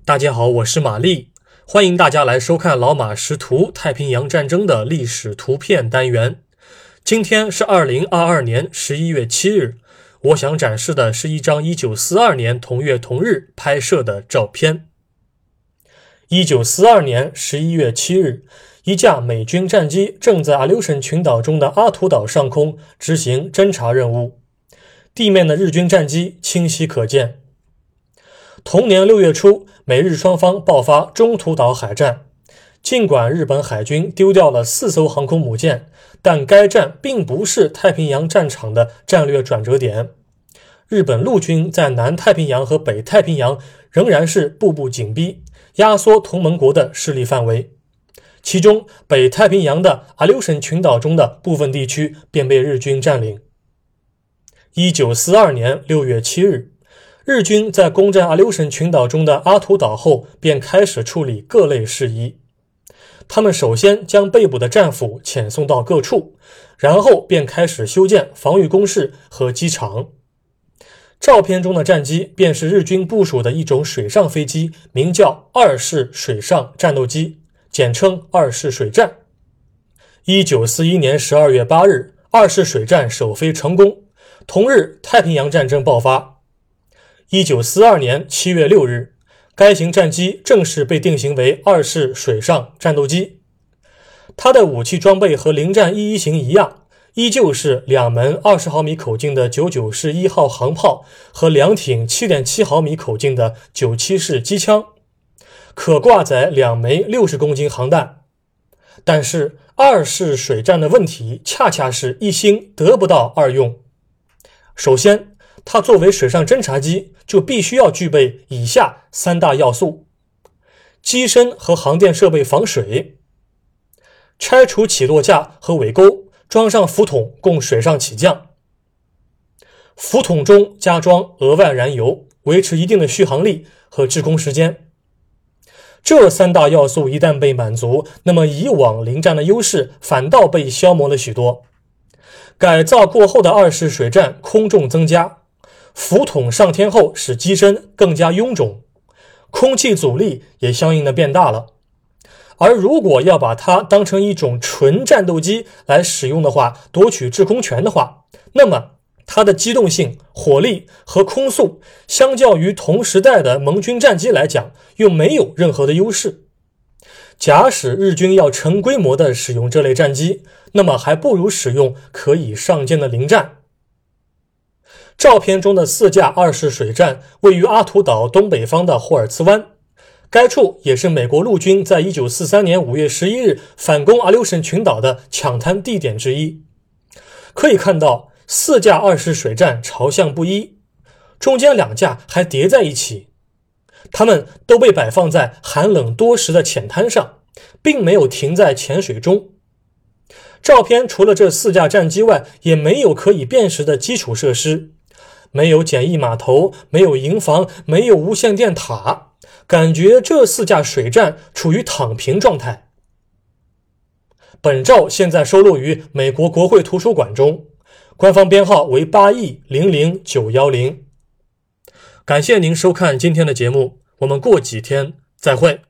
大家好，我是玛丽，欢迎大家来收看老马识图太平洋战争的历史图片单元。今天是二零二二年十一月七日，我想展示的是一张一九四二年同月同日拍摄的照片。一九四二年十一月七日，一架美军战机正在阿留申群岛中的阿图岛上空执行侦察任务，地面的日军战机清晰可见。同年六月初，美日双方爆发中途岛海战。尽管日本海军丢掉了四艘航空母舰，但该战并不是太平洋战场的战略转折点。日本陆军在南太平洋和北太平洋仍然是步步紧逼，压缩同盟国的势力范围。其中，北太平洋的阿留申群岛中的部分地区便被日军占领。一九四二年六月七日。日军在攻占阿留申群岛中的阿图岛后，便开始处理各类事宜。他们首先将被捕的战俘遣送到各处，然后便开始修建防御工事和机场。照片中的战机便是日军部署的一种水上飞机，名叫二式水上战斗机，简称二式水战。一九四一年十二月八日，二式水战首飞成功，同日太平洋战争爆发。一九四二年七月六日，该型战机正式被定型为二式水上战斗机。它的武器装备和零战一一型一样，依旧是两门二十毫米口径的九九式一号航炮和两挺七点七毫米口径的九七式机枪，可挂载两枚六十公斤航弹。但是二式水战的问题，恰恰是一星得不到二用。首先，它作为水上侦察机，就必须要具备以下三大要素：机身和航电设备防水，拆除起落架和尾钩，装上浮筒供水上起降，浮筒中加装额外燃油，维持一定的续航力和滞空时间。这三大要素一旦被满足，那么以往临战的优势反倒被消磨了许多。改造过后的二式水战空重增加。浮筒上天后，使机身更加臃肿，空气阻力也相应的变大了。而如果要把它当成一种纯战斗机来使用的话，夺取制空权的话，那么它的机动性、火力和空速，相较于同时代的盟军战机来讲，又没有任何的优势。假使日军要成规模的使用这类战机，那么还不如使用可以上舰的零战。照片中的四架二式水战位于阿图岛东北方的霍尔茨湾，该处也是美国陆军在一九四三年五月十一日反攻阿留申群岛的抢滩地点之一。可以看到，四架二式水战朝向不一，中间两架还叠在一起，它们都被摆放在寒冷多时的浅滩上，并没有停在浅水中。照片除了这四架战机外，也没有可以辨识的基础设施。没有简易码头，没有营房，没有无线电塔，感觉这四架水战处于躺平状态。本照现在收录于美国国会图书馆中，官方编号为八 E 零零九幺零。感谢您收看今天的节目，我们过几天再会。